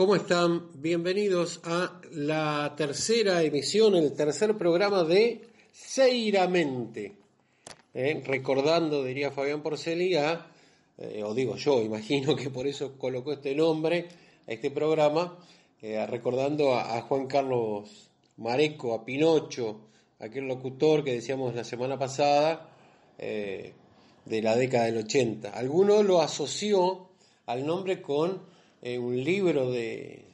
¿Cómo están? Bienvenidos a la tercera emisión, el tercer programa de Seiramente. Eh, recordando, diría Fabián Porceli, eh, o digo yo, imagino que por eso colocó este nombre a este programa, eh, recordando a, Juan Carlos Mareco, a Pinocho, aquel locutor que decíamos la semana pasada, de la década del 80. Alguno lo asoció al nombre con eh, un libro de,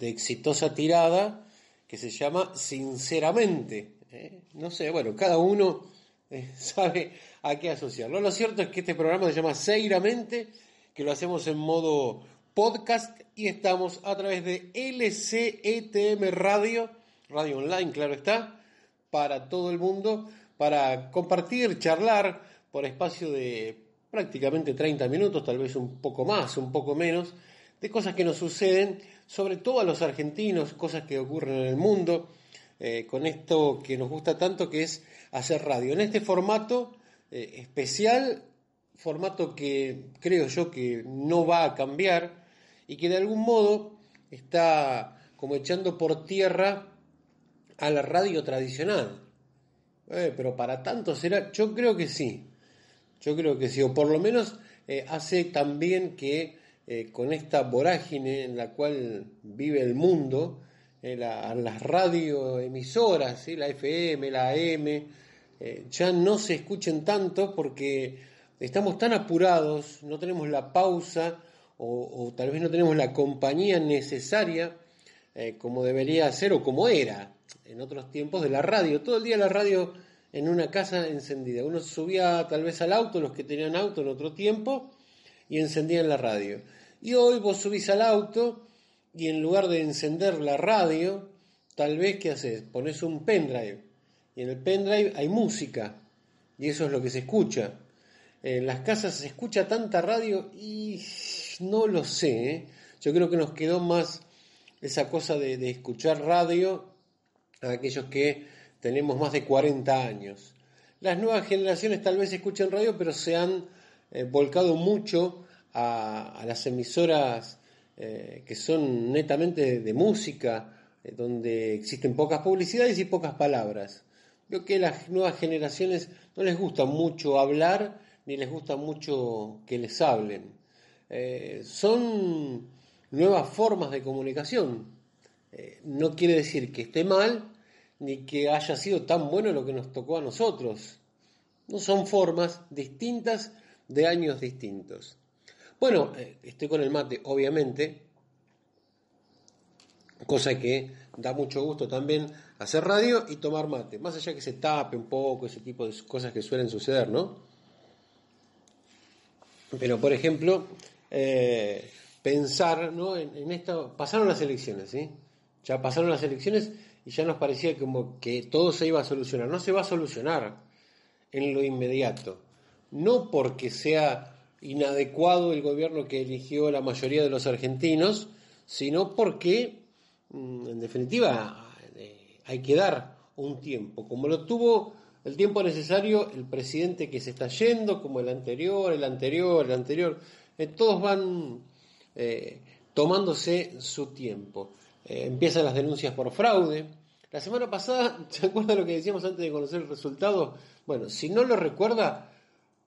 exitosa tirada que se llama Sinceramente. ¿eh? No sé, bueno, cada uno eh, sabe a qué asociarlo. Lo cierto es que este programa se llama Seiramente, que lo hacemos en modo podcast y estamos a través de LCETM Radio, radio online, claro está, para todo el mundo, para compartir, charlar por espacio de prácticamente 30 minutos, tal vez un poco más, un poco menos de cosas que nos suceden, sobre todo a los argentinos, cosas que ocurren en el mundo, eh, con esto que nos gusta tanto que es hacer radio. En este formato eh, especial, formato que creo yo que no va a cambiar y que de algún modo está como echando por tierra a la radio tradicional. Eh, pero para tanto será, yo creo que sí, yo creo que sí, o por lo menos hace también que eh, con esta vorágine en la cual vive el mundo, eh, las radioemisoras, la FM, la AM, eh, ya no se escuchen tanto porque estamos tan apurados, no tenemos la pausa o, tal vez no tenemos la compañía necesaria como debería ser o como era en otros tiempos de la radio. Todo el día la radio en una casa encendida. Uno subía tal vez al auto, los que tenían auto en otro tiempo, y encendían la radio. Y hoy vos subís al auto y en lugar de encender la radio, tal vez ¿qué haces? Pones un pendrive. Y en el pendrive hay música. Y eso es lo que se escucha. En las casas se escucha tanta radio y no lo sé. ¿eh? Yo creo que nos quedó más esa cosa de, escuchar radio a aquellos que tenemos más de 40 años. Las nuevas generaciones tal vez escuchan radio, pero se han eh, volcado mucho a, las emisoras eh, que son netamente de, música, eh, donde existen pocas publicidades y pocas palabras. Creo que a las nuevas generaciones no les gusta mucho hablar ni les gusta mucho que les hablen. Eh, son nuevas formas de comunicación. no quiere decir que esté mal ni que haya sido tan bueno lo que nos tocó a nosotros. No son formas distintas de años distintos. Bueno, eh, estoy con el mate, obviamente, cosa que da mucho gusto también hacer radio y tomar mate, más allá que se tape un poco, ese tipo de cosas que suelen suceder, ¿no? Pero, por ejemplo, eh, pensar ¿no? en, en, esto, pasaron las elecciones, ¿sí? Ya pasaron las elecciones y ya nos parecía como que todo se iba a solucionar. No se va a solucionar en lo inmediato. No porque sea inadecuado el gobierno que eligió la mayoría de los argentinos, sino porque, mm, en definitiva, eh, hay que dar un tiempo, como lo tuvo el tiempo necesario el presidente que se está yendo, como el anterior, el anterior, el anterior, eh, todos van eh, tomándose su tiempo. empiezan las denuncias por fraude. La semana pasada, ¿se acuerda lo que decíamos antes de conocer el resultado? Bueno, si no lo recuerda,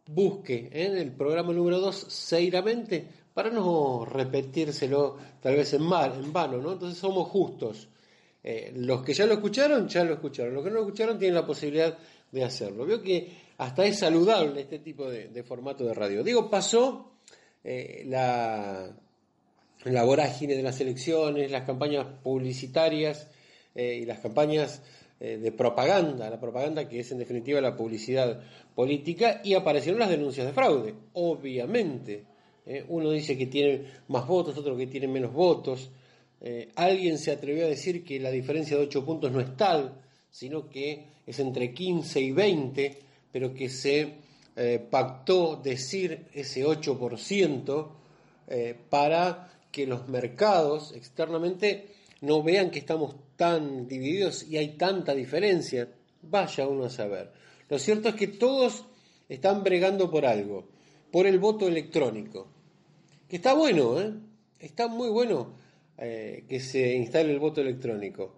busque en el programa número 2 seiramente para no repetírselo tal vez en, mal, en vano, ¿no? Entonces somos justos. Eh, los que ya lo escucharon, ya lo escucharon. Los que no lo escucharon tienen la posibilidad de hacerlo. Veo que hasta es saludable este tipo de, formato de radio. Digo, pasó eh, la, la vorágine de las elecciones, las campañas publicitarias eh, y las campañas eh, de propaganda, la propaganda que es en definitiva la publicidad política, y aparecieron las denuncias de fraude, obviamente. ¿eh? uno dice que tiene más votos, otro que tiene menos votos. Eh, alguien se atrevió a decir que la diferencia de 8 puntos no es tal, sino que es entre 15 y 20, pero que se pactó decir ese 8% para que los mercados externamente no vean que estamos tan divididos y hay tanta diferencia. Vaya uno a saber. Lo cierto es que todos están bregando por algo, por el voto electrónico, que está bueno, ¿eh? está muy bueno eh, que se instale el voto electrónico.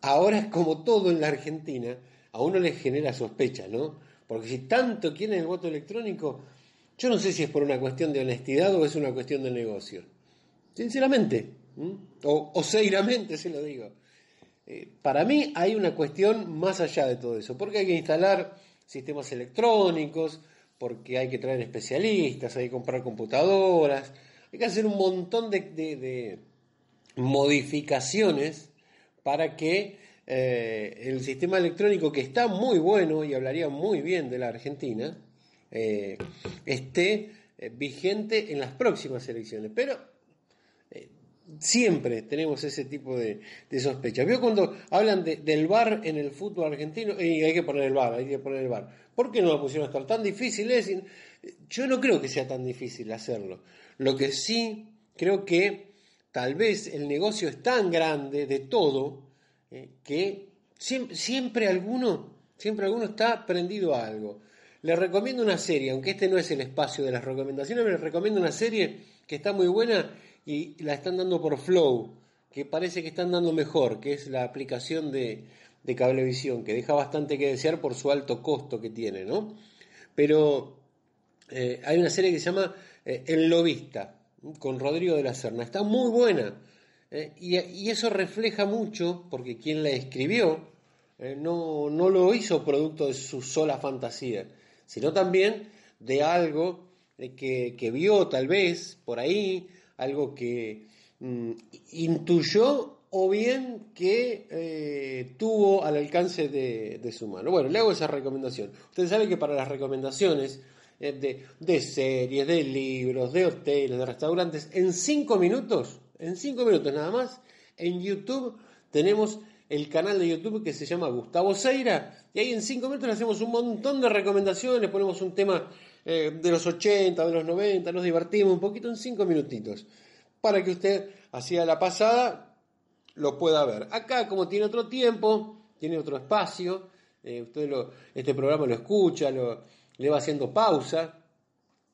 Ahora, como todo en la Argentina, a uno le genera sospecha, ¿no? Porque si tanto quieren el voto electrónico, yo no sé si es por una cuestión de honestidad o es una cuestión de negocio. Sinceramente, o, o seiramente se lo digo. Eh, para mí hay una cuestión más allá de todo eso, porque hay que instalar sistemas electrónicos, porque hay que traer especialistas, hay que comprar computadoras, hay que hacer un montón de, modificaciones para que eh, el sistema electrónico, que está muy bueno y hablaría muy bien de la Argentina, eh, esté vigente en las próximas elecciones. Pero Siempre tenemos ese tipo de, de sospecha. ¿Vio cuando hablan del VAR en el fútbol argentino? Y hay que poner el VAR, hay que poner el VAR. ¿Por qué no lo pusieron hasta tan difícil es? Yo no creo que sea tan difícil hacerlo. Lo que sí creo que tal vez el negocio es tan grande de todo eh, que siempre, siempre, alguno, siempre alguno está prendido a algo. Les recomiendo una serie, aunque este no es el espacio de las recomendaciones, les recomiendo una serie que está muy buena y la están dando por Flow, que parece que están dando mejor, que es la aplicación de, cablevisión, que deja bastante que desear por su alto costo que tiene, ¿no? Pero eh, hay una serie que se llama eh, El Lobista, con Rodrigo de la Serna, está muy buena. Eh, y, eso refleja mucho, porque quien la escribió no, no lo hizo producto de su sola fantasía, sino también de algo que, que vio tal vez por ahí, algo que mm, intuyó o bien que eh, tuvo al alcance de, su mano. Bueno, le hago esa recomendación. Usted sabe que para las recomendaciones eh, de, de, series, de libros, de hoteles, de restaurantes, en cinco minutos, en cinco minutos nada más, en YouTube tenemos el canal de YouTube que se llama Gustavo Seira y ahí en cinco minutos le hacemos un montón de recomendaciones, ponemos un tema eh, de los 80, de los 90, nos divertimos un poquito en cinco minutitos, para que usted, hacia la pasada, lo pueda ver. Acá, como tiene otro tiempo, tiene otro espacio, eh, usted este programa lo escucha, lo, le va haciendo pausa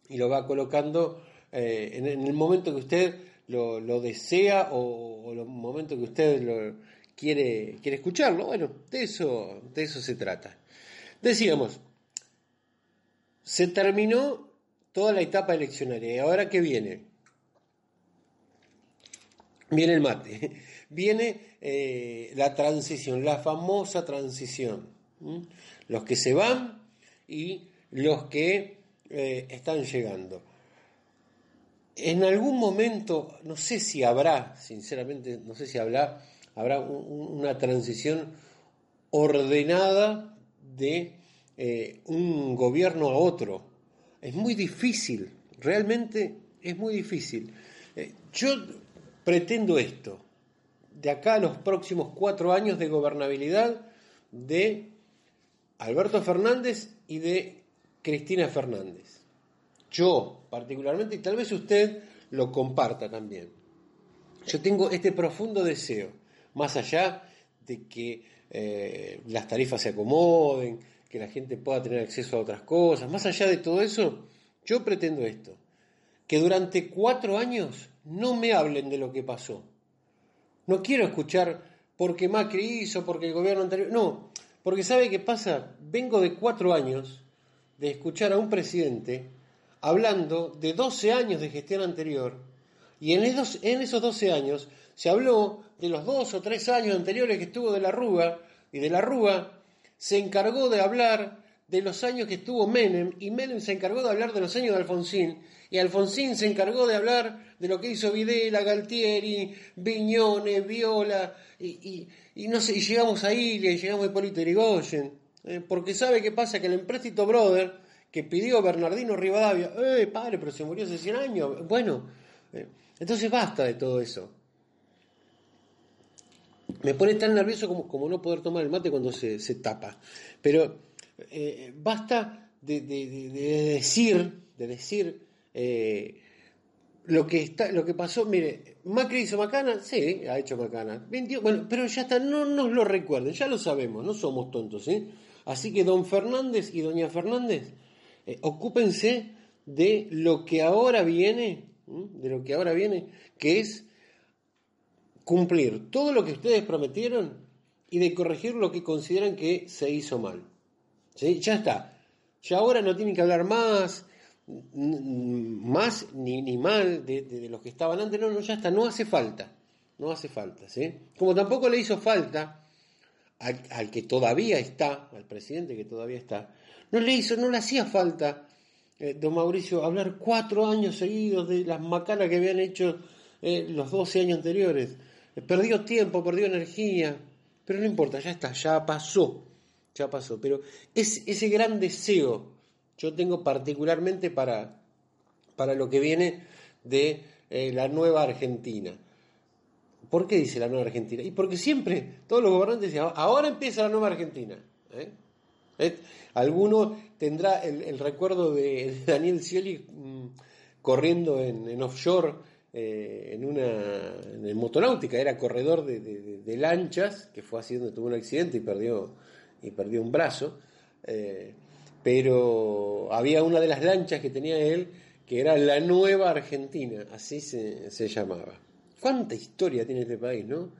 y lo va colocando eh, en, el momento que usted lo, desea o, en el momento que usted lo quiere, quiere escucharlo. Bueno, de eso, de eso se trata. Decíamos, se terminó toda la etapa eleccionaria. ¿Y ahora qué viene? Viene el mate, viene eh, la transición, la famosa transición. Los que se van y los que eh, están llegando. En algún momento, no sé si habrá, sinceramente, no sé si habrá, habrá una transición ordenada de eh, un gobierno a otro. Es muy difícil, realmente es muy difícil. Eh, yo pretendo esto, de acá a los próximos cuatro años de gobernabilidad de Alberto Fernández y de Cristina Fernández. Yo particularmente, y tal vez usted lo comparta también. Yo tengo este profundo deseo, más allá de que eh, las tarifas se acomoden, que la gente pueda tener acceso a otras cosas. Más allá de todo eso, yo pretendo esto, que durante cuatro años no me hablen de lo que pasó. No quiero escuchar porque Macri hizo, porque el gobierno anterior... No, porque sabe qué pasa, vengo de cuatro años de escuchar a un presidente hablando de 12 años de gestión anterior, y en esos, en esos 12 años se habló de los dos o tres años anteriores que estuvo de la Rúa, y de la Rúa se encargó de hablar de los años que estuvo Menem y Menem se encargó de hablar de los años de Alfonsín y Alfonsín se encargó de hablar de lo que hizo Videla, Galtieri, Viñone, Viola y, no sé, y llegamos a Ilia y llegamos a Hipólito Yrigoyen, eh, porque sabe qué pasa que el empréstito brother que pidió Bernardino Rivadavia. ¡Eh, padre, pero se murió hace 100 años! Bueno, eh, entonces basta de todo eso. Me pone tan nervioso como, como no poder tomar el mate cuando se, tapa. Pero eh, basta de, decir, de decir eh, lo que está, lo que pasó, mire, Macri hizo Macana, sí, ha hecho Macana. bueno, pero ya está, no nos lo recuerden, ya lo sabemos, no somos tontos, ¿sí? Así que don Fernández y doña Fernández, eh, ocúpense de lo que ahora viene, de lo que ahora viene, que es cumplir todo lo que ustedes prometieron y de corregir lo que consideran que se hizo mal. ¿Sí? Ya está. Ya ahora no tienen que hablar más, más ni, ni mal de, los que estaban antes. No, no, ya está. No hace falta. No hace falta. ¿sí? Como tampoco le hizo falta al, que todavía está, al presidente que todavía está, no le hizo, no le hacía falta, eh, don Mauricio, hablar cuatro años seguidos de las macanas que habían hecho eh, los 12 años anteriores. Perdió tiempo, perdió energía, pero no importa, ya está, ya pasó, ya pasó. Pero es ese gran deseo yo tengo particularmente para, para lo que viene de eh, la nueva Argentina. ¿Por qué dice la nueva Argentina? Y porque siempre todos los gobernantes dicen, ahora empieza la nueva Argentina. ¿eh? ¿Eh? Alguno tendrá el, recuerdo de, Daniel Scioli mm, corriendo en offshore eh, en una en motonáutica, era corredor de, lanchas, que fue donde tuvo un accidente y perdió, y perdió un brazo, eh, pero había una de las lanchas que tenía él que era la Nueva Argentina, así se, llamaba. ¿Cuánta historia tiene este país, no?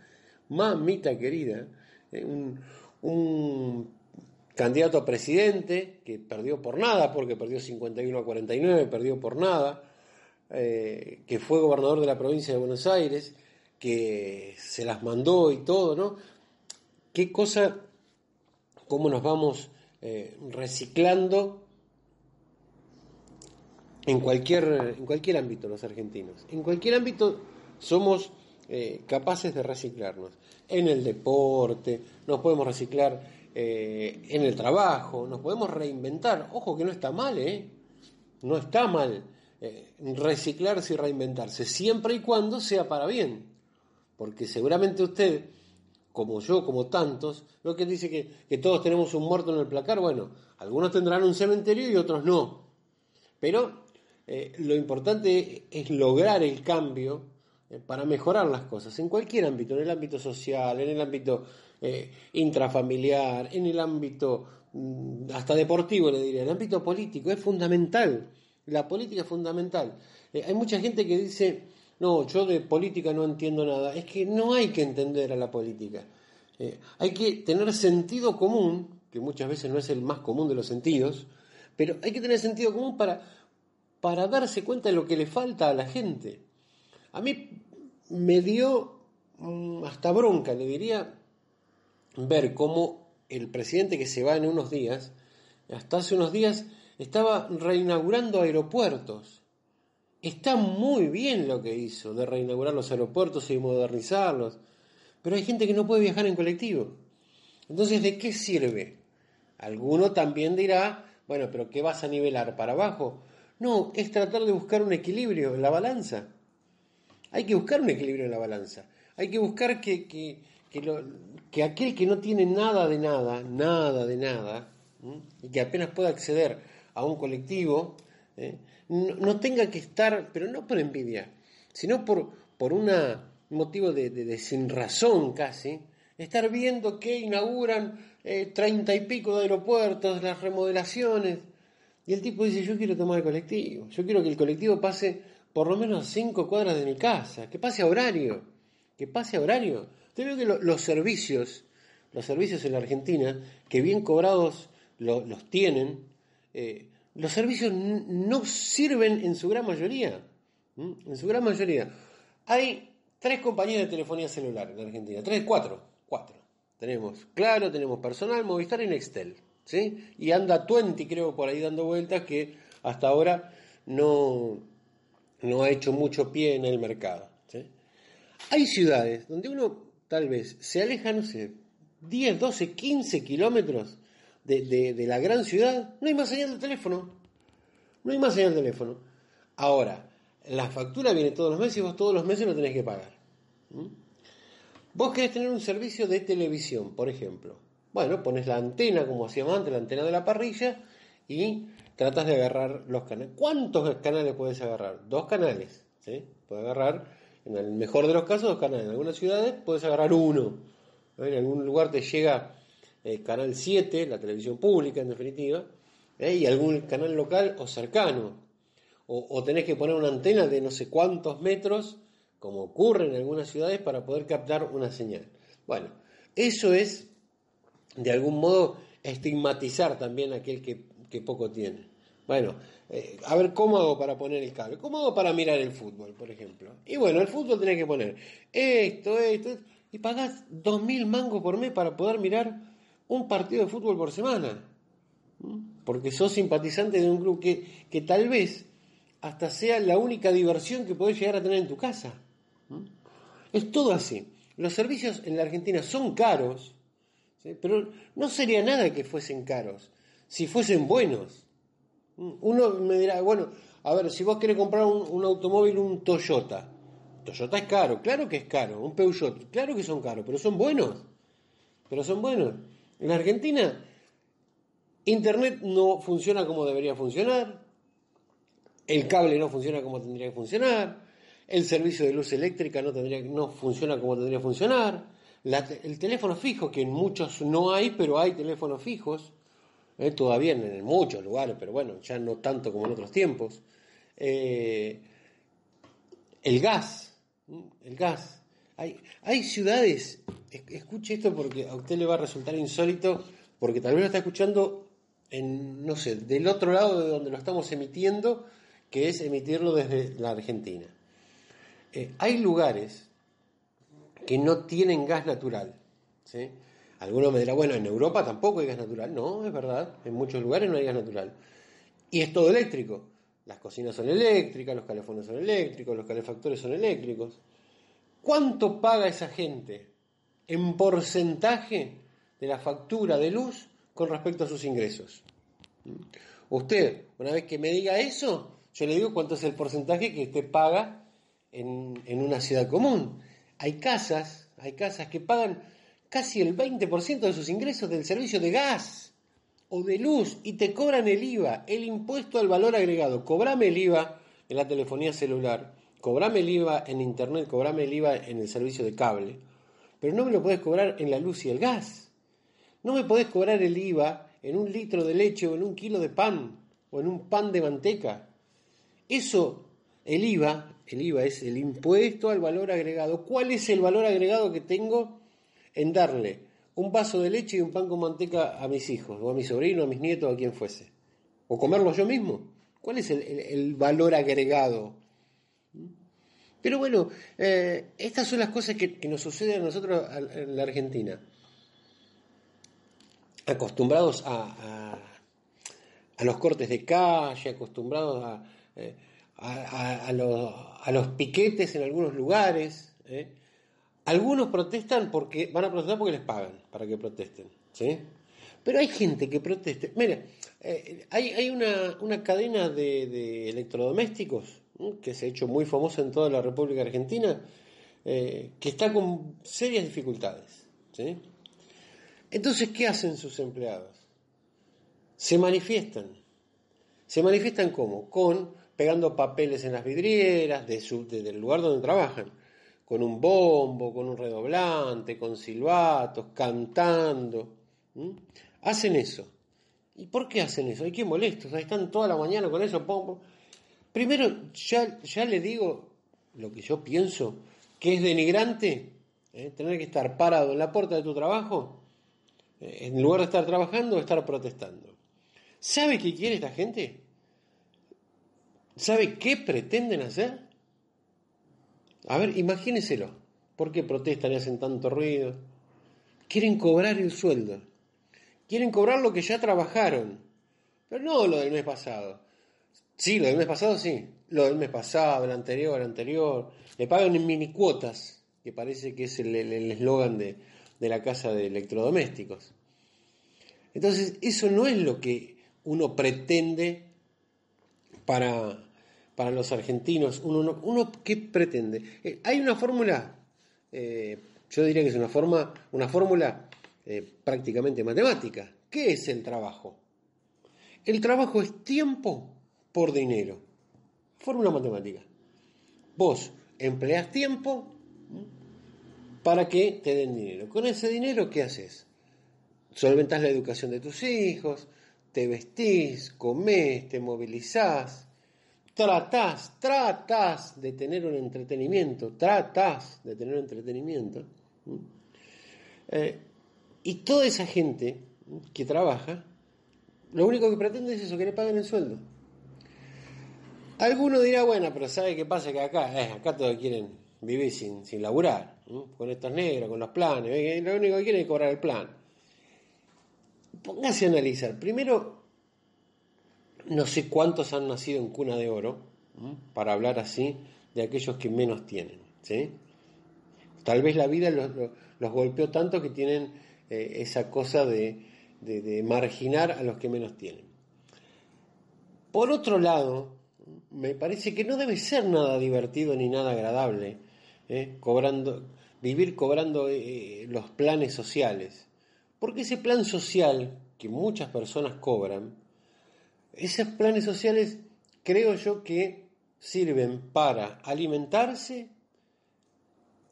Mamita querida, eh, un, un candidato a presidente que perdió por nada, porque perdió 51 a 49, perdió por nada, eh, que fue gobernador de la provincia de Buenos Aires, que se las mandó y todo, ¿no? Qué cosa, cómo nos vamos eh, reciclando en cualquier, en cualquier ámbito los argentinos. En cualquier ámbito somos eh, capaces de reciclarnos. En el deporte, nos podemos reciclar en el trabajo, nos podemos reinventar. Ojo que no está mal, ¿eh? No está mal eh, reciclarse y reinventarse, siempre y cuando sea para bien. Porque seguramente usted, como yo, como tantos, lo que dice que, todos tenemos un muerto en el placar, bueno, algunos tendrán un cementerio y otros no. Pero eh, lo importante es lograr el cambio eh, para mejorar las cosas, en cualquier ámbito, en el ámbito social, en el ámbito intrafamiliar, en el ámbito mm, hasta deportivo, le diría, en el ámbito político, es fundamental la política es fundamental. Eh, hay mucha gente que dice, no, yo de política no entiendo nada. Es que no hay que entender a la política. Eh, hay que tener sentido común, que muchas veces no es el más común de los sentidos, pero hay que tener sentido común para, para darse cuenta de lo que le falta a la gente. A mí me dio mm, hasta bronca, le diría, ver cómo el presidente que se va en unos días, hasta hace unos días, estaba reinaugurando aeropuertos. Está muy bien lo que hizo de reinaugurar los aeropuertos y modernizarlos, pero hay gente que no puede viajar en colectivo. Entonces, ¿de qué sirve? Alguno también dirá, bueno, pero ¿qué vas a nivelar para abajo? No, es tratar de buscar un equilibrio en la balanza. Hay que buscar un equilibrio en la balanza. Hay que buscar que, que, que aquel que no tiene nada de nada, nada de nada, y que apenas pueda acceder a un colectivo, ¿eh? no, tenga que estar, pero no por envidia, sino por, por un motivo de, de, sin razón casi, estar viendo que inauguran eh, treinta y pico de aeropuertos, las remodelaciones, y el tipo dice, yo quiero tomar el colectivo, yo quiero que el colectivo pase por lo menos cinco cuadras de mi casa, que pase a horario, que pase a horario. Usted ve que los servicios, los servicios en la Argentina, que bien cobrados los tienen, eh, los servicios no sirven en su gran mayoría. En su gran mayoría. Hay tres compañías de telefonía celular en Argentina. Tres, cuatro. Cuatro. Tenemos Claro, tenemos Personal, Movistar y Nextel. ¿sí? Y anda Twenty, creo, por ahí dando vueltas que hasta ahora no, no ha hecho mucho pie en el mercado. Hay ciudades donde uno tal vez se aleja, no sé, 10, 12, 15 kilómetros de, la gran ciudad, no hay más señal de teléfono. No hay más señal de teléfono. Ahora, la factura viene todos los meses y vos todos los meses lo tenés que pagar. ¿Mm? Vos querés tener un servicio de televisión, por ejemplo. Bueno, pones la antena, como hacíamos antes, la antena de la parrilla, y tratas de agarrar los canales. ¿Cuántos canales puedes agarrar? Dos canales. ¿sí? Puedes agarrar, en el mejor de los casos, dos canales. En algunas ciudades puedes agarrar uno. En algún lugar te llega eh, Canal 7, la televisión pública en definitiva, ¿eh? y algún canal local o cercano. O, tenés que poner una antena de no sé cuántos metros como ocurre en algunas ciudades, para poder captar una señal. Bueno, eso es, de algún modo, estigmatizar también a aquel que, poco tiene. Bueno, eh, a ver, ¿cómo hago para poner el cable? ¿Cómo hago para mirar el fútbol, por ejemplo? Y bueno, el fútbol tenés que poner esto, esto, esto y pagás dos mil mangos por mes para poder mirar un partido de fútbol por semana. Porque sos simpatizante de un club que, que tal vez hasta sea la única diversión que podés llegar a tener en tu casa. Es todo así. Los servicios en la Argentina son caros, pero no sería nada que fuesen caros, si fuesen buenos. Uno me dirá, bueno, a ver, si vos querés comprar un, automóvil, un Toyota, Toyota es caro, claro que es caro, un Peugeot, claro que son caros, pero son buenos, pero son buenos. En Argentina, Internet no funciona como debería funcionar, el cable no funciona como tendría que funcionar, el servicio de luz eléctrica no, tendría, no funciona como tendría que funcionar, el teléfono fijo, que en muchos no hay, pero hay teléfonos fijos, eh, todavía en, muchos lugares, pero bueno, ya no tanto como en otros tiempos. Eh, el gas, el gas. Hay, hay ciudades, escuche esto porque a usted le va a resultar insólito, porque tal vez lo está escuchando en, no sé, del otro lado de donde lo estamos emitiendo, que es emitirlo desde la Argentina. Eh, hay lugares que no tienen gas natural. ¿sí? Algunos me dirán, bueno, en Europa tampoco hay gas natural. No, es verdad, en muchos lugares no hay gas natural. Y es todo eléctrico. Las cocinas son eléctricas, los calefones son eléctricos, los calefactores son eléctricos. ¿Cuánto paga esa gente en porcentaje de la factura de luz con respecto a sus ingresos? Usted, una vez que me diga eso, yo le digo cuánto es el porcentaje que usted paga en, una ciudad común. Hay casas, hay casas que pagan casi el 20% de sus ingresos del servicio de gas o de luz y te cobran el IVA, el impuesto al valor agregado. Cobrame el IVA en la telefonía celular, cobrame el IVA en internet, cobrame el IVA en el servicio de cable, pero no me lo puedes cobrar en la luz y el gas. No me podés cobrar el IVA en un litro de leche o en un kilo de pan o en un pan de manteca. Eso el IVA, el IVA es el impuesto al valor agregado. ¿Cuál es el valor agregado que tengo en darle un vaso de leche y un pan con manteca a mis hijos, o a mi sobrino, a mis nietos, a quien fuese? ¿O comerlo yo mismo? ¿Cuál es el, valor agregado? Pero bueno, eh, estas son las cosas que, nos suceden a nosotros en la Argentina. Acostumbrados a, los cortes de calle, acostumbrados a... Eh, los, piquetes en algunos lugares. ¿eh? Algunos protestan porque van a protestar porque les pagan para que protesten. ¿sí? Pero hay gente que proteste. Mira, hay, una, cadena de, electrodomésticos que se ha hecho muy famosa en toda la República Argentina, eh, que está con serias dificultades. ¿sí? Entonces, ¿qué hacen sus empleados? Se manifiestan. ¿Se manifiestan cómo? Con pegando papeles en las vidrieras de su, lugar donde trabajan, con un bombo, con un redoblante, con silbatos, cantando. Hacen eso. ¿Y por qué hacen eso? Hay que molestos, ahí están toda la mañana con eso. Primero, ya, ya le digo lo que yo pienso, que es denigrante ¿eh? tener que estar parado en la puerta de tu trabajo, eh, en lugar de estar trabajando, estar protestando. ¿Sabe qué quiere esta gente? ¿Sabe qué pretenden hacer? A ver, imagíneselo. ¿Por qué protestan y hacen tanto ruido? Quieren cobrar el sueldo. Quieren cobrar lo que ya trabajaron. Pero no lo del mes pasado. Sí, lo del mes pasado sí. Lo del mes pasado, el anterior, el anterior. Le pagan en mini cuotas, que parece que es el eslogan de, de la casa de electrodomésticos. Entonces, eso no es lo que uno pretende para, para los argentinos, uno, uno ¿qué pretende? Eh, hay una fórmula, eh, yo diría que es una, forma, una fórmula eh, prácticamente matemática. ¿Qué es el trabajo? El trabajo es tiempo por dinero. Fórmula matemática. Vos empleas tiempo para que te den dinero. Con ese dinero, ¿qué haces? Solventás la educación de tus hijos, te vestís, comés, te movilizás, tratás, tratás de tener un entretenimiento, tratás de tener un entretenimiento. Eh, y toda esa gente que trabaja, lo único que pretende es eso, que le paguen el sueldo. Alguno dirá, bueno, pero ¿sabe qué pasa? Que acá, eh, acá todos quieren vivir sin, sin laburar, con estos negros, con los planes, lo único que quieren es cobrar el plan. Póngase a analizar. Primero, no sé cuántos han nacido en cuna de oro, para hablar así de aquellos que menos tienen. ¿sí? Tal vez la vida los, golpeó tanto que tienen eh, esa cosa de, de marginar a los que menos tienen. Por otro lado, me parece que no debe ser nada divertido ni nada agradable ¿eh? cobrando, vivir cobrando eh, los planes sociales. Porque ese plan social que muchas personas cobran, esos planes sociales creo yo que sirven para alimentarse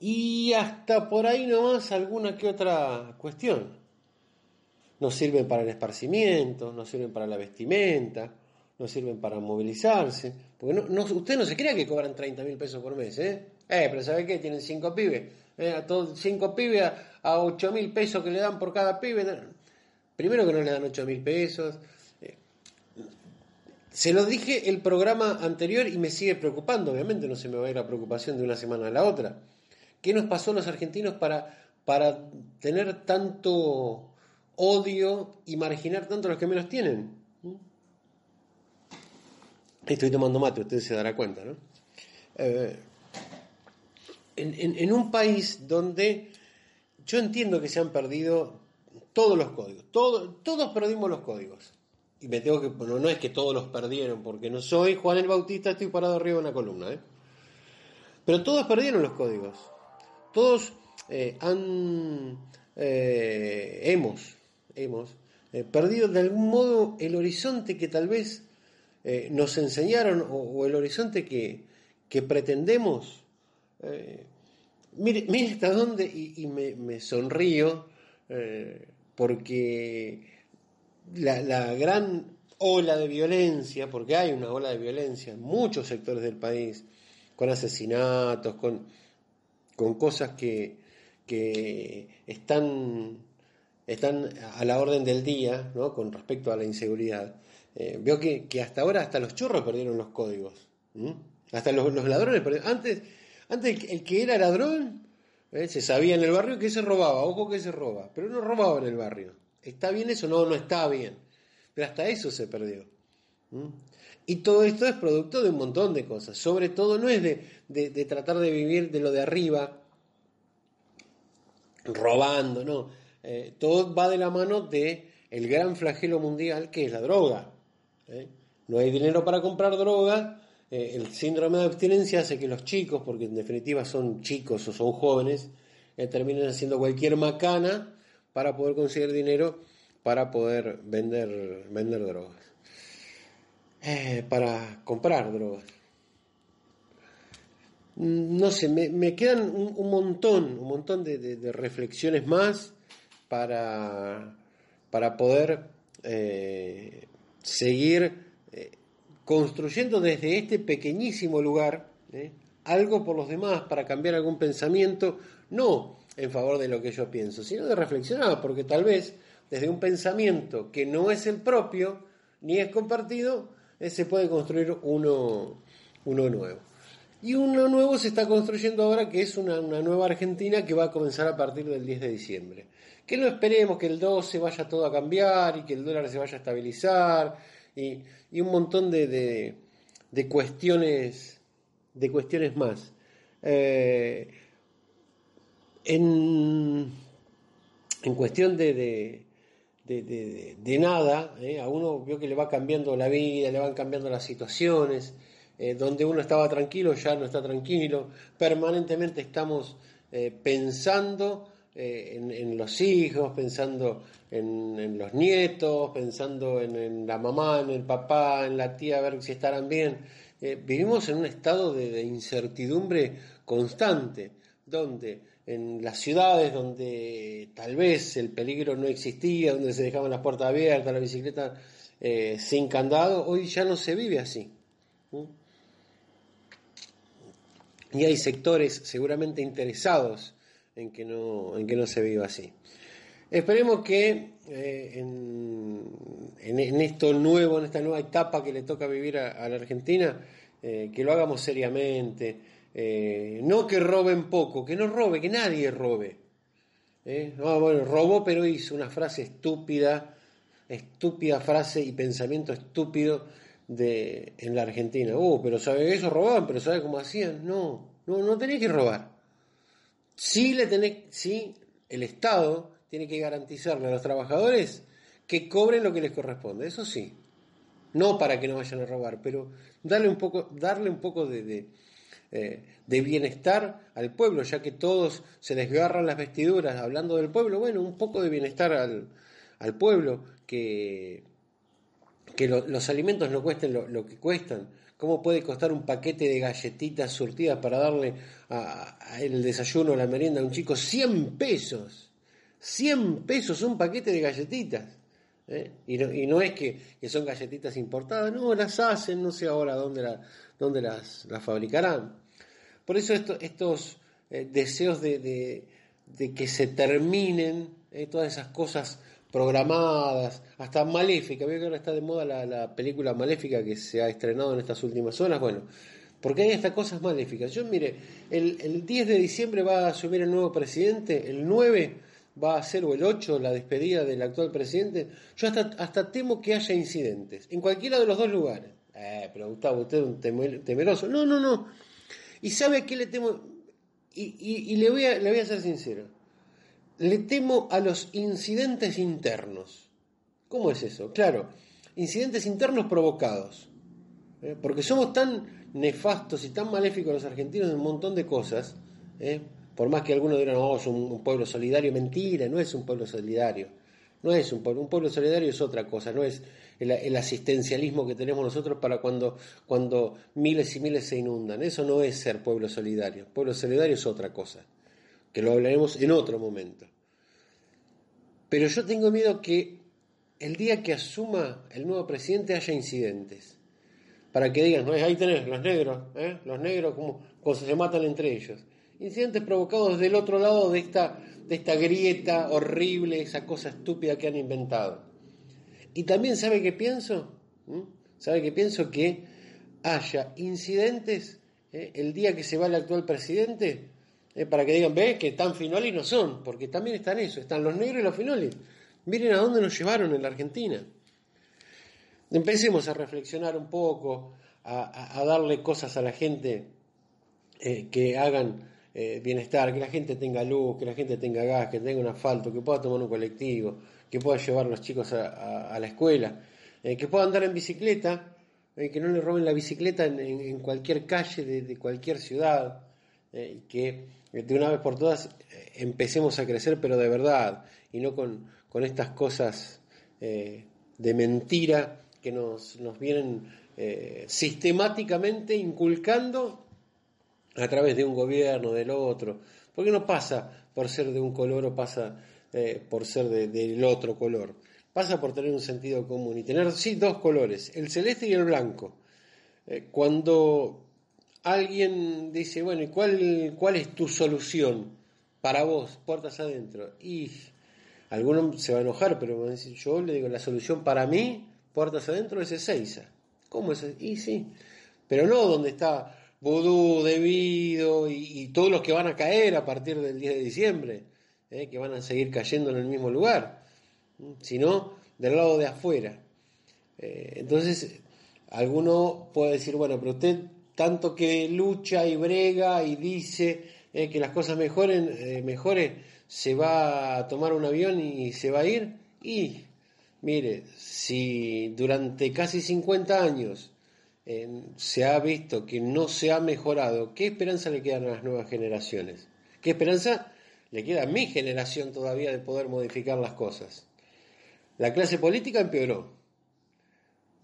y hasta por ahí nomás alguna que otra cuestión. No sirven para el esparcimiento, no sirven para la vestimenta, no sirven para movilizarse. Porque no, usted no se crea que cobran 30 mil pesos por mes, ¿eh? Eh, pero ¿sabe qué? Tienen cinco pibes. Eh, a todos, cinco pibes a, 8 mil pesos que le dan por cada pibe. Primero que no le dan 8 mil pesos. Eh, se lo dije el programa anterior y me sigue preocupando. Obviamente no se me va a ir la preocupación de una semana a la otra. ¿Qué nos pasó a los argentinos para, para tener tanto odio y marginar tanto a los que menos tienen? ¿Mm? Estoy tomando mate, usted se dará cuenta, ¿no? Eh, en, un país donde yo entiendo que se han perdido todos los códigos, todos perdimos los códigos. Y me tengo que, bueno, no es que todos los perdieron, porque no soy Juan el Bautista, estoy parado arriba en una columna, ¿eh? Pero todos perdieron los códigos. Todos eh, han, eh, hemos, hemos perdido de algún modo el horizonte que tal vez nos enseñaron o, el horizonte que, que pretendemos eh, mire, mire hasta dónde, y, me, sonrío, eh, porque la, gran ola de violencia, porque hay una ola de violencia en muchos sectores del país, con asesinatos, con, con cosas que, que están, están a la orden del día ¿no? con respecto a la inseguridad. Eh, veo que, hasta ahora hasta los churros perdieron los códigos. Hasta los, los ladrones perdieron. Antes antes el que era ladrón, ¿eh? se sabía en el barrio que se robaba, ojo que se roba, pero no robaba en el barrio. ¿Está bien eso? No, no está bien. Pero hasta eso se perdió. Y todo esto es producto de un montón de cosas. Sobre todo no es de, tratar de vivir de lo de arriba, robando, no. Eh, todo va de la mano de el gran flagelo mundial que es la droga. ¿Eh? No hay dinero para comprar droga, eh, el síndrome de abstinencia hace que los chicos, porque en definitiva son chicos o son jóvenes, eh, terminen haciendo cualquier macana para poder conseguir dinero para poder vender, vender drogas. Para comprar drogas. Mm, no sé, me, quedan un, montón, un montón de, reflexiones más para, para poder seguir construyendo desde este pequeñísimo lugar ¿eh? algo por los demás para cambiar algún pensamiento, no en favor de lo que yo pienso, sino de reflexionar, porque tal vez desde un pensamiento que no es el propio, ni es compartido, eh, se puede construir uno, uno nuevo. Y uno nuevo se está construyendo ahora, que es una, nueva Argentina que va a comenzar a partir del 10 de diciembre. Que no esperemos que el 12 vaya todo a cambiar y que el dólar se vaya a estabilizar y, un montón de, de, cuestiones, de cuestiones más. Eh, en, en, cuestión de, de, nada, ¿eh? a uno vio que le va cambiando la vida, le van cambiando las situaciones, eh, donde uno estaba tranquilo ya no está tranquilo, permanentemente estamos eh, pensando en, los hijos, pensando en, los nietos, pensando en, la mamá, en el papá, en la tía, a ver si estarán bien. vivimos en un estado de incertidumbre constante, donde en las ciudades donde tal vez el peligro no existía, donde se dejaban las puertas abiertas, la bicicleta eh, sin candado, hoy ya no se vive así. Y hay sectores seguramente interesados en que no, en que no se viva así. Esperemos que eh, en, en, esto nuevo, en esta nueva etapa que le toca vivir a, la Argentina, eh, que lo hagamos seriamente, eh, no que roben poco, que no robe, que nadie robe. ¿Eh? bueno, robó pero hizo una frase estúpida, estúpida frase y pensamiento estúpido de, en la Argentina. Oh, pero ¿sabe eso? Robaban, pero ¿sabe cómo hacían? No, no, no tenés que robar. Sí, le tenés, sí, el Estado tiene que garantizarle a los trabajadores que cobren lo que les corresponde, eso sí. No para que no vayan a robar, pero darle un poco, darle un poco de eh, de bienestar al pueblo, ya que todos se desgarran las vestiduras hablando del pueblo, bueno, un poco de bienestar al, al pueblo, que, que los alimentos no cuesten lo, que cuestan. ¿Cómo puede costar un paquete de galletitas surtidas para darle a, el desayuno o la merienda a un chico 100 pesos? 100 pesos un paquete de galletitas. ¿eh? Y, no, y, no, es que, son galletitas importadas, no, las hacen, no sé ahora dónde, dónde las, fabricarán. Por eso estos eh, deseos de, que se terminen eh, todas esas cosas programadas, hasta Maléfica, veo que ahora está de moda la, película Maléfica que se ha estrenado en estas últimas horas, bueno, porque hay estas cosas maléficas. Yo mire, el, 10 de diciembre va a asumir el nuevo presidente, el 9 va a ser, o el 8, la despedida del actual presidente, yo hasta, hasta temo que haya incidentes, en cualquiera de los dos lugares. Eh, pero Gustavo, usted es un temeroso. No, no, no. ¿Y sabe a qué le temo? Y, le, voy a, le voy a ser sincero. Le temo a los incidentes internos. ¿Cómo es eso? Claro, incidentes internos provocados. ¿eh? Porque somos tan nefastos y tan maléficos los argentinos en un montón de cosas. ¿eh? Por más que algunos digan, no, es un pueblo solidario. Mentira, no es un pueblo solidario no es un pueblo, solidario es otra cosa, no es el, asistencialismo que tenemos nosotros para cuando miles y miles se inundan. Eso no es ser pueblo solidario. Pueblo solidario es otra cosa, que lo hablaremos en otro momento. Pero yo tengo miedo que el día que asuma el nuevo presidente haya incidentes. Para que digan, ahí tenés los negros, ¿eh? los negros como, como se matan entre ellos incidentes provocados del otro lado de esta, de esta grieta horrible, esa cosa estúpida que han inventado. Y también sabe que pienso, ¿Mm? sabe que pienso que haya incidentes ¿eh? el día que se va el actual presidente, para que digan, ve que tan finolis no son, porque también están eso, están los negros y los finolis. Miren a dónde nos llevaron en la Argentina. Empecemos a reflexionar un poco, a, darle cosas a la gente eh, que hagan eh, bienestar, que la gente tenga luz, que la gente tenga gas, que tenga un asfalto, que pueda tomar un colectivo, que pueda llevar a los chicos a, la escuela, eh, que pueda andar en bicicleta, que no le roben la bicicleta en, cualquier calle de, cualquier ciudad, y que de una vez por todas empecemos a crecer, pero de verdad, y no con, con estas cosas de mentira que nos, nos vienen sistemáticamente inculcando a través de un gobierno, del otro, porque no pasa por ser de un color o pasa eh, por ser del otro color, pasa por tener un sentido común y tener, sí, dos colores, el celeste y el blanco. Eh, cuando alguien dice, bueno, ¿y cuál, cuál es tu solución para vos, puertas adentro? Y alguno se va a enojar, pero yo le digo, la solución para mí, puertas adentro, es Ezeiza. ¿Cómo es? Y sí, pero no donde está vudú, debido y, todos los que van a caer a partir del 10 de diciembre, ¿eh? que van a seguir cayendo en el mismo lugar, sino del lado de afuera. Eh, entonces, alguno puede decir, bueno, pero usted tanto que lucha y brega y dice eh, que las cosas mejoren, mejore, se va a tomar un avión y se va a ir, y Mire, si durante casi 50 años se ha visto que no se ha mejorado, ¿qué esperanza le quedan a las nuevas generaciones? ¿Qué esperanza le queda a mi generación todavía de poder modificar las cosas? La clase política empeoró.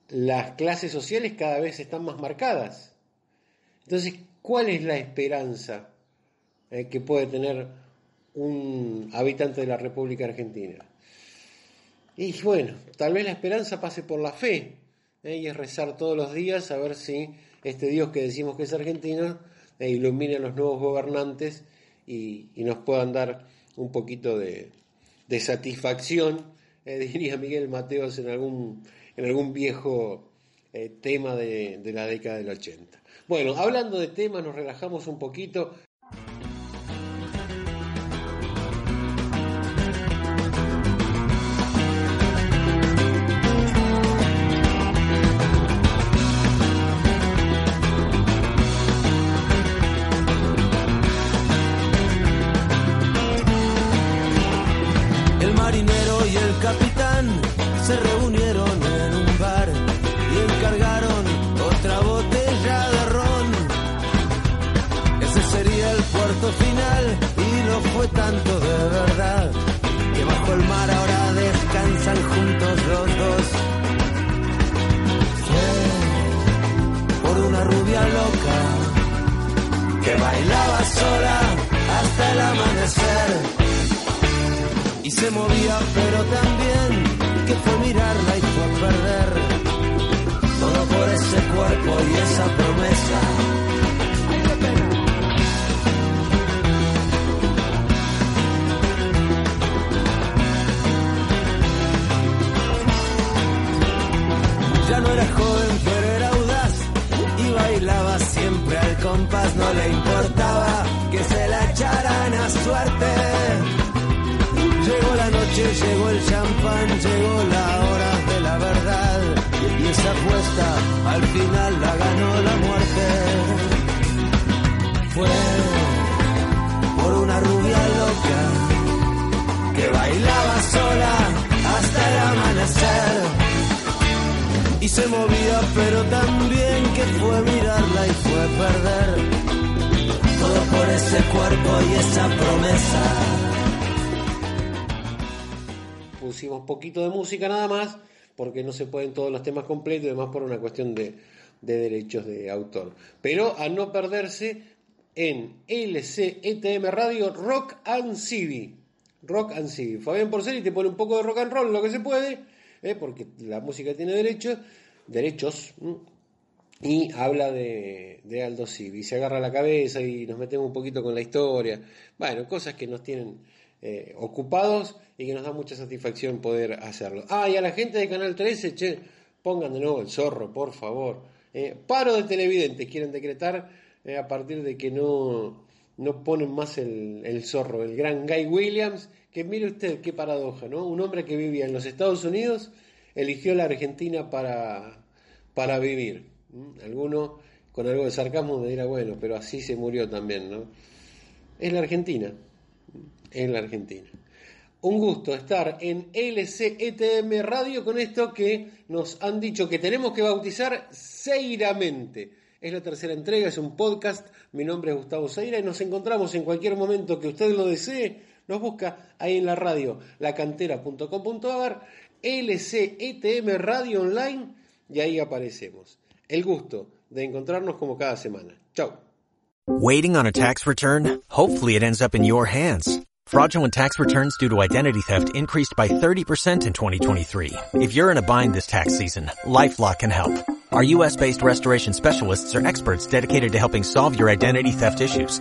Las clases sociales cada vez están más marcadas. Entonces, ¿cuál es la esperanza eh, que puede tener un habitante de la República Argentina? Y bueno, tal vez la esperanza pase por la fe, ¿eh? y es rezar todos los días a ver si este Dios que decimos que es argentino eh, ilumine a los nuevos gobernantes y, nos puedan dar un poquito de, satisfacción, eh, diría Miguel Mateos en algún, en algún viejo tema de, de la década del 80. Bueno, hablando de temas, nos relajamos un poquito. tanto de verdad que bajo el mar ahora descansan juntos los dos. Yeah. Por una rubia loca que bailaba sola hasta el amanecer y se movía, pero también que fue mirarla y fue perder todo por ese cuerpo y esa promesa. joven pero era audaz y bailaba siempre al compás, no le importaba que se la echaran a suerte. Llegó la noche, llegó el champán, llegó la hora de la verdad y esa apuesta al final la ganó la muerte. Fue por una rubia loca que bailaba sola porque no se pueden todos los temas completos y además por una cuestión de, derechos de autor. Pero a no perderse en LCETM Radio Rock and CD. Rock and CD. Fabián Porceli te pone un poco de rock and roll, lo que se puede, ¿eh? porque la música tiene derechos, derechos, y habla de, de Aldo Civi. Se agarra la cabeza y nos metemos un poquito con la historia. Bueno, cosas que nos tienen eh, ocupados y que nos da mucha satisfacción poder hacerlo. Ah, y a la gente de Canal 13, che, pongan de nuevo el zorro, por favor. Eh, paro de televidentes, quieren decretar eh, a partir de que no, no ponen más el, zorro, el gran Guy Williams, que mire usted qué paradoja, ¿no? Un hombre que vivía en los Estados Unidos eligió la Argentina para, para vivir. Alguno con algo de sarcasmo me dirá, bueno, pero así se murió también, ¿no? Es la Argentina en la Argentina. Un gusto estar en LCETM Radio con esto que nos han dicho que tenemos que bautizar Seiramente. Es la tercera entrega, es un podcast. Mi nombre es Gustavo Seira y nos encontramos en cualquier momento que usted lo desee. Nos busca ahí en la radio, lacantera.com.ar, LCETM Radio Online y ahí aparecemos. El gusto de encontrarnos como cada semana. Chao. Waiting on a tax return? Hopefully it ends up in your hands. Fraudulent tax returns due to identity theft increased by 30% in 2023. If you're in a bind this tax season, LifeLock can help. Our U.S.-based restoration specialists are experts dedicated to helping solve your identity theft issues.